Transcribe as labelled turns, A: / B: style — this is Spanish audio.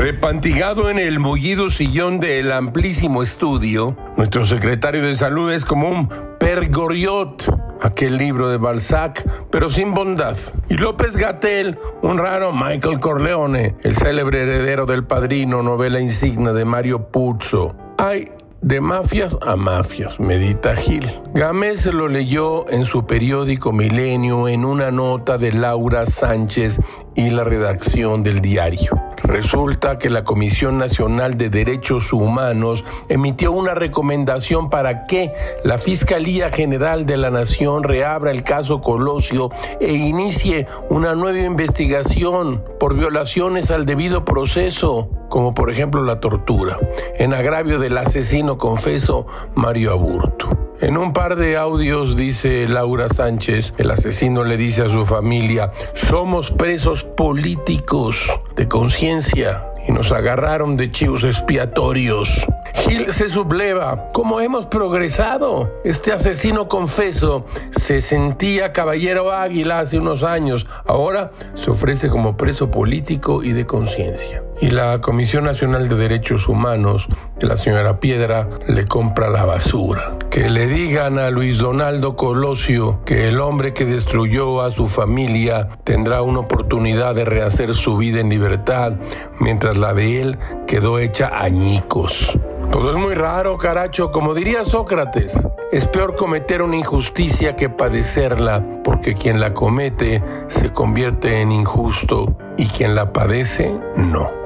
A: Repantigado en el mullido sillón del amplísimo estudio, nuestro secretario de salud es como un pergoriot, aquel libro de Balzac, pero sin bondad. Y López Gatel, un raro Michael Corleone, el célebre heredero del padrino, novela insignia de Mario Puzo. Hay de mafias a mafias, medita Gil. Gámez lo leyó en su periódico Milenio en una nota de Laura Sánchez y la redacción del diario. Resulta que la Comisión Nacional de Derechos Humanos emitió una recomendación para que la Fiscalía General de la Nación reabra el caso Colosio e inicie una nueva investigación por violaciones al debido proceso, como por ejemplo la tortura, en agravio del asesino confeso Mario Aburto. En un par de audios dice Laura Sánchez, el asesino le dice a su familia, somos presos políticos de conciencia y nos agarraron de chivos expiatorios. Gil se subleva. ¿Cómo hemos progresado? Este asesino confeso se sentía caballero águila hace unos años. Ahora se ofrece como preso político y de conciencia. Y la Comisión Nacional de Derechos Humanos de la señora Piedra le compra la basura. Que le digan a Luis Donaldo Colosio que el hombre que destruyó a su familia tendrá una oportunidad de rehacer su vida en libertad, mientras la de él quedó hecha añicos. Todo es muy raro, caracho. Como diría Sócrates, es peor cometer una injusticia que padecerla, porque quien la comete se convierte en injusto y quien la padece, no.